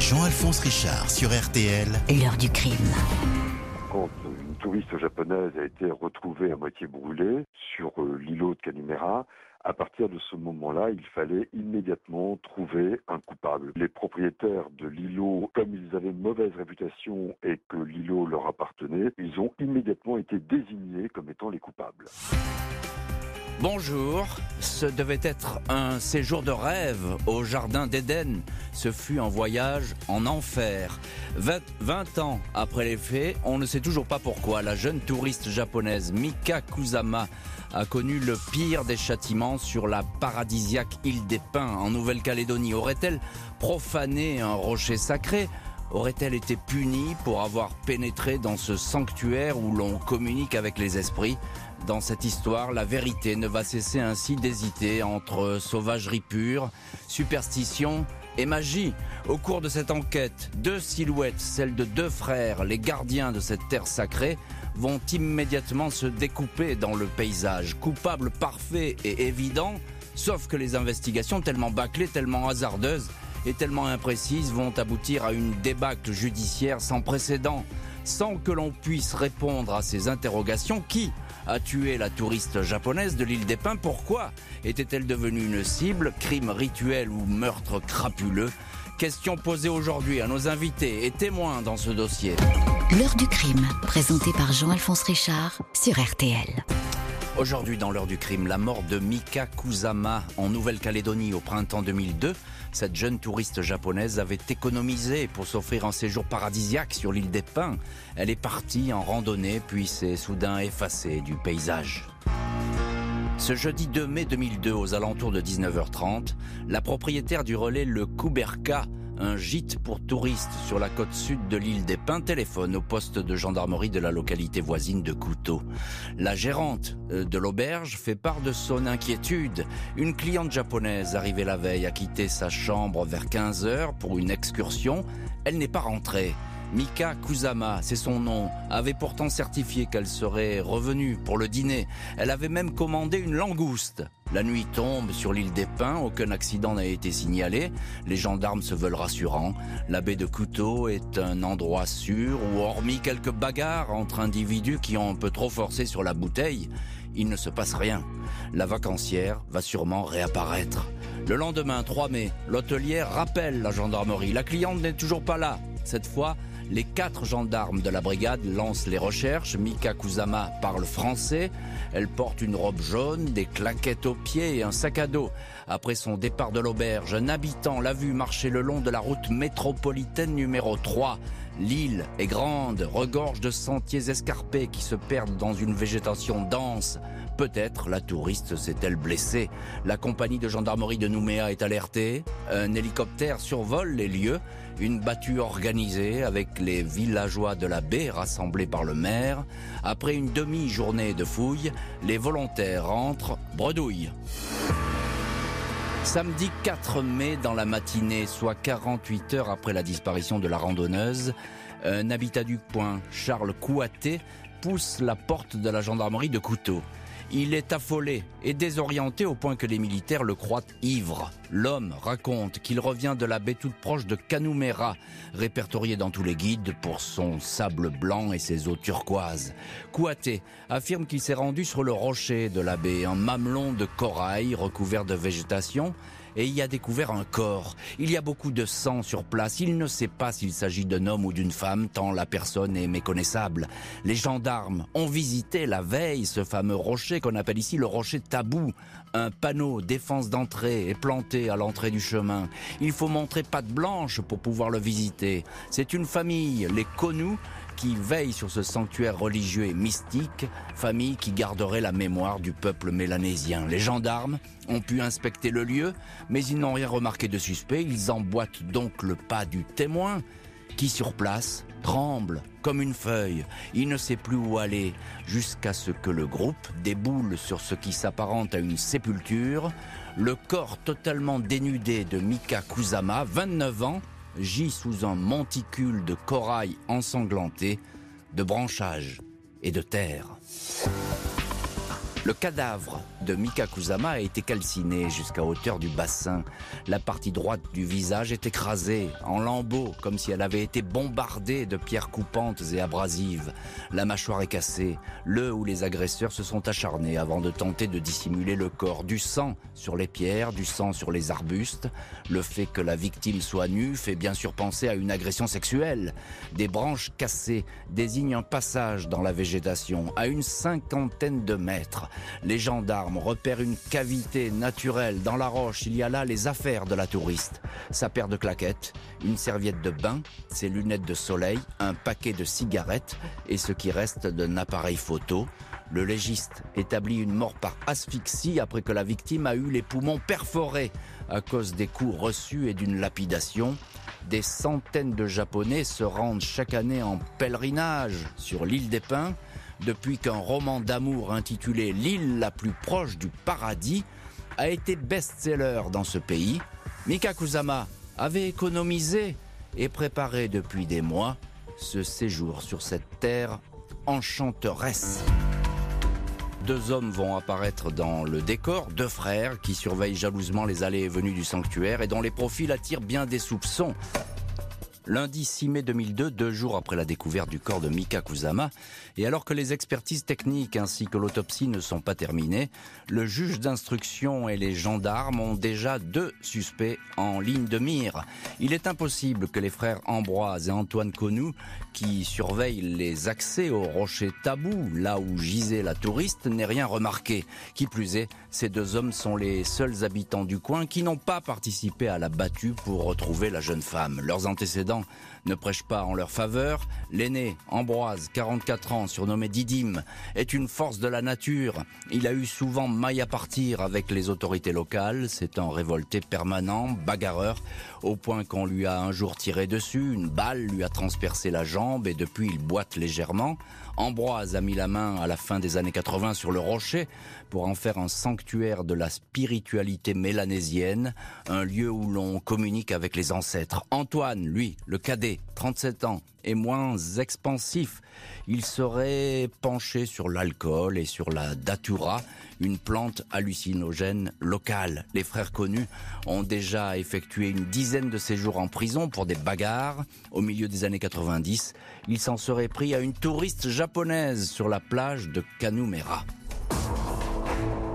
Jean-Alphonse Richard sur RTL. L'heure du crime. Quand une touriste japonaise a été retrouvée à moitié brûlée sur euh, l'îlot de Canimera, à partir de ce moment-là, il fallait immédiatement trouver un coupable. Les propriétaires de l'îlot, comme ils avaient une mauvaise réputation et que l'îlot leur appartenait, ils ont immédiatement été désignés comme étant les coupables. Bonjour, ce devait être un séjour de rêve au Jardin d'Éden. Ce fut un voyage en enfer. 20, 20 ans après les faits, on ne sait toujours pas pourquoi la jeune touriste japonaise Mika Kusama a connu le pire des châtiments sur la paradisiaque île des Pins en Nouvelle-Calédonie. Aurait-elle profané un rocher sacré? Aurait-elle été punie pour avoir pénétré dans ce sanctuaire où l'on communique avec les esprits? Dans cette histoire, la vérité ne va cesser ainsi d'hésiter entre sauvagerie pure, superstition et magie. Au cours de cette enquête, deux silhouettes, celles de deux frères, les gardiens de cette terre sacrée, vont immédiatement se découper dans le paysage. Coupable parfait et évident, sauf que les investigations tellement bâclées, tellement hasardeuses, et tellement imprécises vont aboutir à une débâcle judiciaire sans précédent, sans que l'on puisse répondre à ces interrogations. Qui a tué la touriste japonaise de l'île des Pins Pourquoi était-elle devenue une cible Crime rituel ou meurtre crapuleux? Question posée aujourd'hui à nos invités et témoins dans ce dossier. L'heure du crime, présentée par Jean-Alphonse Richard sur RTL. Aujourd'hui, dans l'heure du crime, la mort de Mika Kusama en Nouvelle-Calédonie au printemps 2002. Cette jeune touriste japonaise avait économisé pour s'offrir un séjour paradisiaque sur l'île des Pins. Elle est partie en randonnée, puis s'est soudain effacée du paysage. Ce jeudi 2 mai 2002, aux alentours de 19h30, la propriétaire du relais Le Kuberka un gîte pour touristes sur la côte sud de l'île des Pins téléphone au poste de gendarmerie de la localité voisine de Couteau. La gérante euh, de l'auberge fait part de son inquiétude. Une cliente japonaise arrivée la veille a quitté sa chambre vers 15 heures pour une excursion. Elle n'est pas rentrée. Mika Kusama, c'est son nom, avait pourtant certifié qu'elle serait revenue pour le dîner. Elle avait même commandé une langouste. La nuit tombe sur l'île des Pins, aucun accident n'a été signalé. Les gendarmes se veulent rassurants. La baie de Couteau est un endroit sûr où, hormis quelques bagarres entre individus qui ont un peu trop forcé sur la bouteille, il ne se passe rien. La vacancière va sûrement réapparaître. Le lendemain, 3 mai, l'hôtelière rappelle la gendarmerie. La cliente n'est toujours pas là. Cette fois, les quatre gendarmes de la brigade lancent les recherches. Mika Kusama parle français. Elle porte une robe jaune, des claquettes aux pieds et un sac à dos. Après son départ de l'auberge, un habitant l'a vu marcher le long de la route métropolitaine numéro 3. L'île est grande, regorge de sentiers escarpés qui se perdent dans une végétation dense. Peut-être la touriste s'est-elle blessée. La compagnie de gendarmerie de Nouméa est alertée. Un hélicoptère survole les lieux. Une battue organisée avec les villageois de la baie rassemblés par le maire. Après une demi-journée de fouilles, les volontaires rentrent bredouille. Samedi 4 mai dans la matinée, soit 48 heures après la disparition de la randonneuse, un habitat du point, Charles Couaté, pousse la porte de la gendarmerie de Couteau. Il est affolé et désorienté au point que les militaires le croient ivre. L'homme raconte qu'il revient de la baie toute proche de Canumera, répertoriée dans tous les guides pour son sable blanc et ses eaux turquoises. Kouaté affirme qu'il s'est rendu sur le rocher de la baie, un mamelon de corail recouvert de végétation, et y a découvert un corps. Il y a beaucoup de sang sur place. Il ne sait pas s'il s'agit d'un homme ou d'une femme, tant la personne est méconnaissable. Les gendarmes ont visité la veille ce fameux rocher qu'on appelle ici le rocher tabou. Un panneau défense d'entrée est planté à l'entrée du chemin. Il faut montrer patte blanche pour pouvoir le visiter. C'est une famille, les Connus, qui veille sur ce sanctuaire religieux et mystique, famille qui garderait la mémoire du peuple mélanésien. Les gendarmes ont pu inspecter le lieu, mais ils n'ont rien remarqué de suspect. Ils emboîtent donc le pas du témoin, qui sur place tremble comme une feuille. Il ne sait plus où aller, jusqu'à ce que le groupe déboule sur ce qui s'apparente à une sépulture, le corps totalement dénudé de Mika Kusama, 29 ans, gît sous un monticule de corail ensanglanté, de branchages et de terre. Le cadavre de Mika Kusama a été calciné jusqu'à hauteur du bassin. La partie droite du visage est écrasée en lambeaux, comme si elle avait été bombardée de pierres coupantes et abrasives. La mâchoire est cassée, le ou les agresseurs se sont acharnés avant de tenter de dissimuler le corps. Du sang sur les pierres, du sang sur les arbustes. Le fait que la victime soit nue fait bien sûr penser à une agression sexuelle. Des branches cassées désignent un passage dans la végétation à une cinquantaine de mètres. Les gendarmes repèrent une cavité naturelle dans la roche. Il y a là les affaires de la touriste. Sa paire de claquettes, une serviette de bain, ses lunettes de soleil, un paquet de cigarettes et ce qui reste d'un appareil photo. Le légiste établit une mort par asphyxie après que la victime a eu les poumons perforés à cause des coups reçus et d'une lapidation. Des centaines de Japonais se rendent chaque année en pèlerinage sur l'île des Pins depuis qu'un roman d'amour intitulé L'île la plus proche du paradis a été best-seller dans ce pays. Mika Kusama avait économisé et préparé depuis des mois ce séjour sur cette terre enchanteresse. Deux hommes vont apparaître dans le décor, deux frères qui surveillent jalousement les allées et venues du sanctuaire et dont les profils attirent bien des soupçons. Lundi 6 mai 2002, deux jours après la découverte du corps de Mika Kusama, et alors que les expertises techniques ainsi que l'autopsie ne sont pas terminées, le juge d'instruction et les gendarmes ont déjà deux suspects en ligne de mire. Il est impossible que les frères Ambroise et Antoine Connou, qui surveillent les accès au rocher tabou, là où gisait la touriste, n'aient rien remarqué. Qui plus est, ces deux hommes sont les seuls habitants du coin qui n'ont pas participé à la battue pour retrouver la jeune femme. Leurs antécédents dans ne prêche pas en leur faveur. L'aîné, Ambroise, 44 ans, surnommé Didyme, est une force de la nature. Il a eu souvent maille à partir avec les autorités locales. Un révolté permanent, bagarreur, au point qu'on lui a un jour tiré dessus, une balle lui a transpercé la jambe et depuis il boite légèrement. Ambroise a mis la main à la fin des années 80 sur le rocher pour en faire un sanctuaire de la spiritualité mélanésienne, un lieu où l'on communique avec les ancêtres. Antoine, lui, le cadet, 37 ans, est moins expansif. Il serait penché sur l'alcool et sur la datura, une plante hallucinogène locale. Les frères connus ont déjà effectué une dizaine de séjours en prison pour des bagarres. Au milieu des années 90, ils s'en seraient pris à une touriste japonaise sur la plage de Kanumera.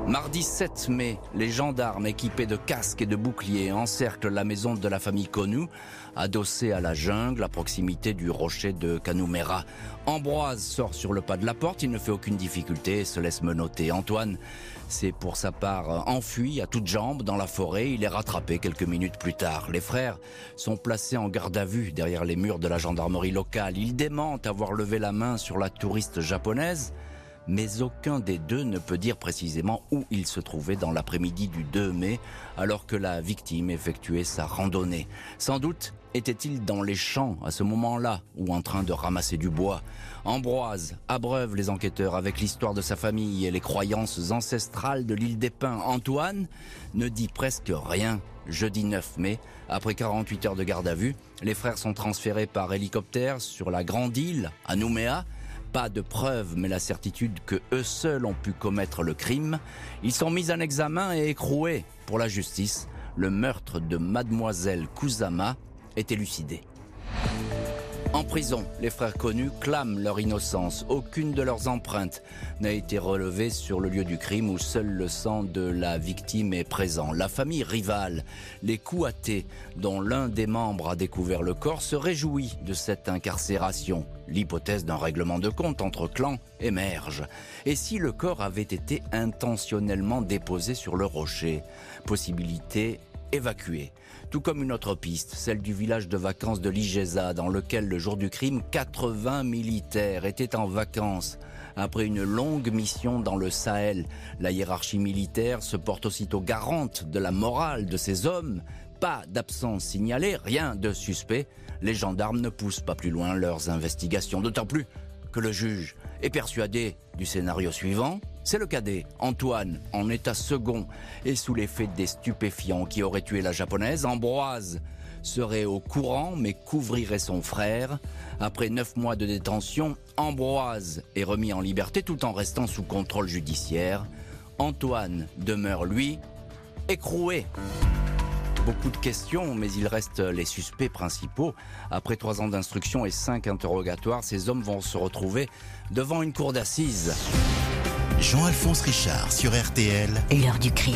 Mardi 7 mai, les gendarmes équipés de casques et de boucliers encerclent la maison de la famille Konu, adossée à la jungle à proximité du rocher de Kanumera. Ambroise sort sur le pas de la porte, il ne fait aucune difficulté et se laisse menotter. Antoine s'est pour sa part enfui à toutes jambes dans la forêt, il est rattrapé quelques minutes plus tard. Les frères sont placés en garde à vue derrière les murs de la gendarmerie locale. Ils démentent avoir levé la main sur la touriste japonaise mais aucun des deux ne peut dire précisément où il se trouvait dans l'après-midi du 2 mai, alors que la victime effectuait sa randonnée. Sans doute était-il dans les champs à ce moment-là, ou en train de ramasser du bois. Ambroise abreuve les enquêteurs avec l'histoire de sa famille et les croyances ancestrales de l'île des Pins. Antoine ne dit presque rien. Jeudi 9 mai, après 48 heures de garde à vue, les frères sont transférés par hélicoptère sur la grande île, à Nouméa, pas de preuves, mais la certitude que eux seuls ont pu commettre le crime. Ils sont mis en examen et écroués pour la justice. Le meurtre de mademoiselle Kusama est élucidé. En prison, les frères connus clament leur innocence. Aucune de leurs empreintes n'a été relevée sur le lieu du crime où seul le sang de la victime est présent. La famille rivale, les Kouaté, dont l'un des membres a découvert le corps, se réjouit de cette incarcération. L'hypothèse d'un règlement de compte entre clans émerge. Et si le corps avait été intentionnellement déposé sur le rocher? Possibilité évacuée tout comme une autre piste, celle du village de vacances de l'Igeza, dans lequel le jour du crime, 80 militaires étaient en vacances. Après une longue mission dans le Sahel, la hiérarchie militaire se porte aussitôt garante de la morale de ces hommes. Pas d'absence signalée, rien de suspect. Les gendarmes ne poussent pas plus loin leurs investigations, d'autant plus que le juge est persuadé du scénario suivant. C'est le cadet, Antoine, en état second et sous l'effet des stupéfiants qui auraient tué la japonaise. Ambroise serait au courant mais couvrirait son frère. Après neuf mois de détention, Ambroise est remis en liberté tout en restant sous contrôle judiciaire. Antoine demeure, lui, écroué. Beaucoup de questions, mais il reste les suspects principaux. Après trois ans d'instruction et cinq interrogatoires, ces hommes vont se retrouver devant une cour d'assises. Jean-Alphonse Richard sur RTL. L'heure du crime.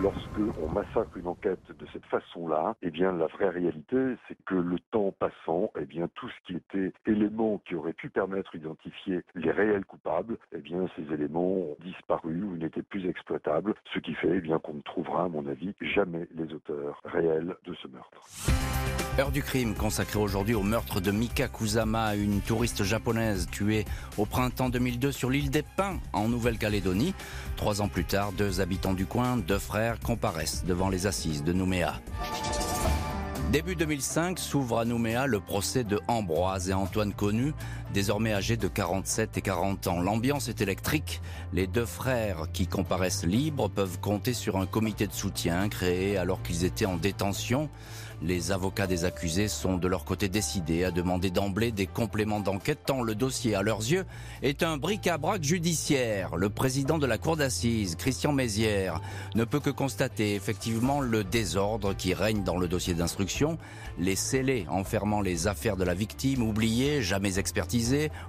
Lorsque on massacre une enquête de cette façon-là, eh bien la vraie réalité, c'est que le temps passant, eh bien tout ce qui était éléments qui auraient pu permettre d'identifier les réels coupables, eh bien ces éléments ont disparu ou n'étaient plus exploitables, ce qui fait eh bien qu'on ne trouvera, à mon avis, jamais les auteurs réels de ce meurtre. Heure du crime consacrée aujourd'hui au meurtre de Mika Kusama, une touriste japonaise tuée au printemps 2002 sur l'île des Pins en Nouvelle-Calédonie. Trois ans plus tard, deux habitants du coin, deux frères, comparaissent devant les assises de Nouméa. Début 2005 s'ouvre à Nouméa le procès de Ambroise et Antoine Connu, désormais âgés de 47 et 40 ans. L'ambiance est électrique. Les deux frères qui comparaissent libres peuvent compter sur un comité de soutien créé alors qu'ils étaient en détention. Les avocats des accusés sont de leur côté décidés à demander d'emblée des compléments d'enquête tant le dossier, à leurs yeux, est un bric-à-brac judiciaire. Le président de la cour d'assises, Christian Mézières, ne peut que constater effectivement le désordre qui règne dans le dossier d'instruction, les scellés enfermant les affaires de la victime oubliées, jamais expertisées,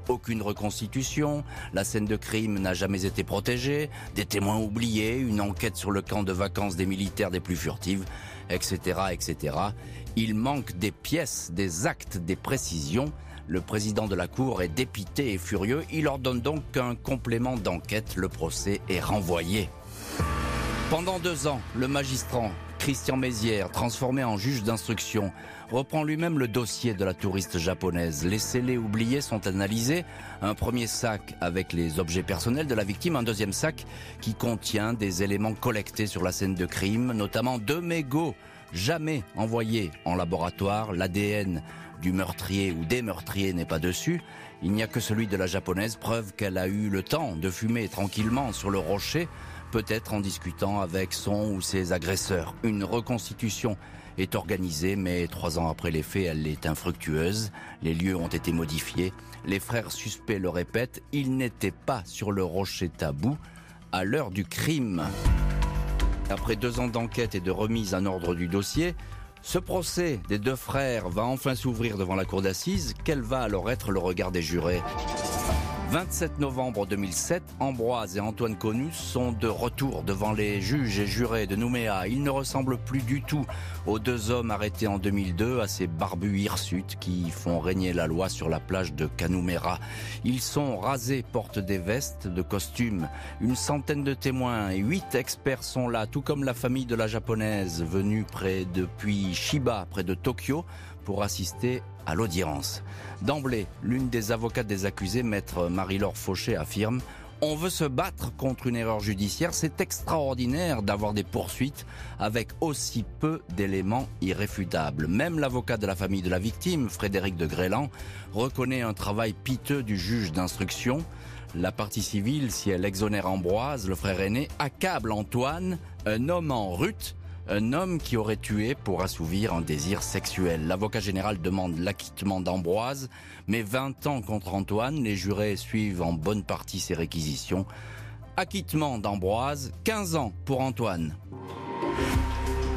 aucune reconstitution, la scène de crime n'a jamais été protégée, des témoins oubliés, une enquête sur le camp de vacances des militaires des plus furtives etc., etc. Il manque des pièces, des actes, des précisions. Le président de la Cour est dépité et furieux. Il ordonne donc un complément d'enquête. Le procès est renvoyé. Pendant deux ans, le magistrat Christian Mézières, transformé en juge d'instruction, reprend lui-même le dossier de la touriste japonaise. Les scellés oubliés sont analysés. Un premier sac avec les objets personnels de la victime, un deuxième sac qui contient des éléments collectés sur la scène de crime, notamment deux mégots jamais envoyés en laboratoire. L'ADN du meurtrier ou des meurtriers n'est pas dessus. Il n'y a que celui de la japonaise, preuve qu'elle a eu le temps de fumer tranquillement sur le rocher peut-être en discutant avec son ou ses agresseurs. Une reconstitution est organisée, mais trois ans après les faits, elle est infructueuse. Les lieux ont été modifiés. Les frères suspects le répètent, ils n'étaient pas sur le rocher tabou à l'heure du crime. Après deux ans d'enquête et de remise en ordre du dossier, ce procès des deux frères va enfin s'ouvrir devant la cour d'assises. Quel va alors être le regard des jurés? 27 novembre 2007, Ambroise et Antoine Conus sont de retour devant les juges et jurés de Nouméa. Ils ne ressemblent plus du tout aux deux hommes arrêtés en 2002, à ces barbus hirsutes qui font régner la loi sur la plage de Canumera. Ils sont rasés, portent des vestes, de costumes. Une centaine de témoins et huit experts sont là, tout comme la famille de la japonaise venue près depuis Shiba, près de Tokyo, pour assister à l'audience. D'emblée, l'une des avocates des accusés, maître Marie-Laure Fauché, affirme on veut se battre contre une erreur judiciaire. C'est extraordinaire d'avoir des poursuites avec aussi peu d'éléments irréfutables. Même l'avocat de la famille de la victime, Frédéric de Grélan, reconnaît un travail piteux du juge d'instruction. La partie civile, si elle exonère Ambroise, le frère aîné, accable Antoine, un homme en rute, un homme qui aurait tué pour assouvir un désir sexuel. L'avocat général demande l'acquittement d'Ambroise, mais 20 ans contre Antoine, les jurés suivent en bonne partie ses réquisitions. Acquittement d'Ambroise, 15 ans pour Antoine.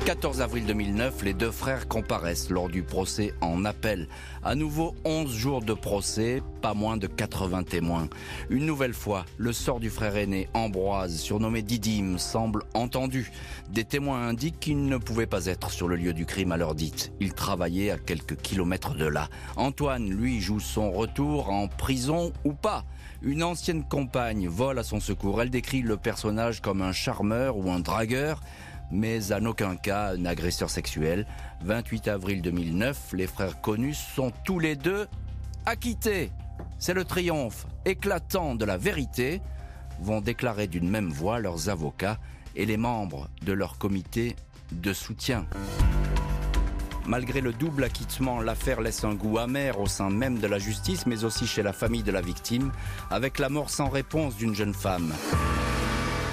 14 avril 2009, les deux frères comparaissent lors du procès en appel. À nouveau 11 jours de procès, pas moins de 80 témoins. Une nouvelle fois, le sort du frère aîné Ambroise, surnommé Didyme, semble entendu. Des témoins indiquent qu'il ne pouvait pas être sur le lieu du crime à l'heure dite. Il travaillait à quelques kilomètres de là. Antoine, lui, joue son retour en prison ou pas? Une ancienne compagne vole à son secours. Elle décrit le personnage comme un charmeur ou un dragueur mais en aucun cas un agresseur sexuel. 28 avril 2009, les frères connus sont tous les deux acquittés. C'est le triomphe éclatant de la vérité, vont déclarer d'une même voix leurs avocats et les membres de leur comité de soutien. Malgré le double acquittement, l'affaire laisse un goût amer au sein même de la justice, mais aussi chez la famille de la victime, avec la mort sans réponse d'une jeune femme.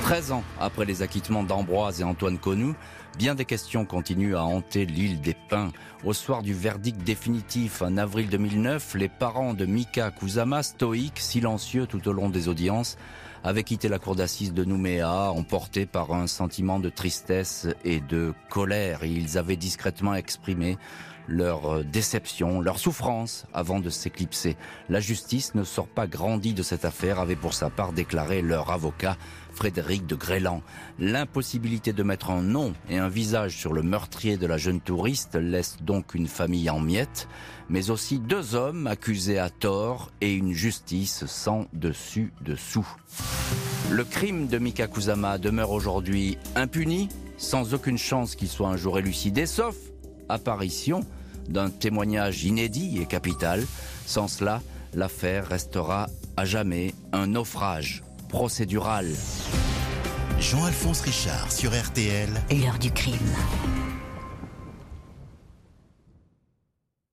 13 ans après les acquittements d'Ambroise et Antoine Connou, Bien des questions continuent à hanter l'île des Pins. Au soir du verdict définitif en avril 2009, les parents de Mika Kusama, stoïques, silencieux tout au long des audiences, avaient quitté la cour d'assises de Nouméa, emportés par un sentiment de tristesse et de colère. Ils avaient discrètement exprimé leur euh, déception, leur souffrance avant de s'éclipser. La justice ne sort pas grandie de cette affaire, avait pour sa part déclaré leur avocat Frédéric de Grélan. L'impossibilité de mettre un nom un visage sur le meurtrier de la jeune touriste laisse donc une famille en miettes, mais aussi deux hommes accusés à tort et une justice sans dessus-dessous. Le crime de Mika Kusama demeure aujourd'hui impuni, sans aucune chance qu'il soit un jour élucidé, sauf apparition d'un témoignage inédit et capital. Sans cela, l'affaire restera à jamais un naufrage procédural. Jean-Alphonse Richard sur RTL. L'heure du crime.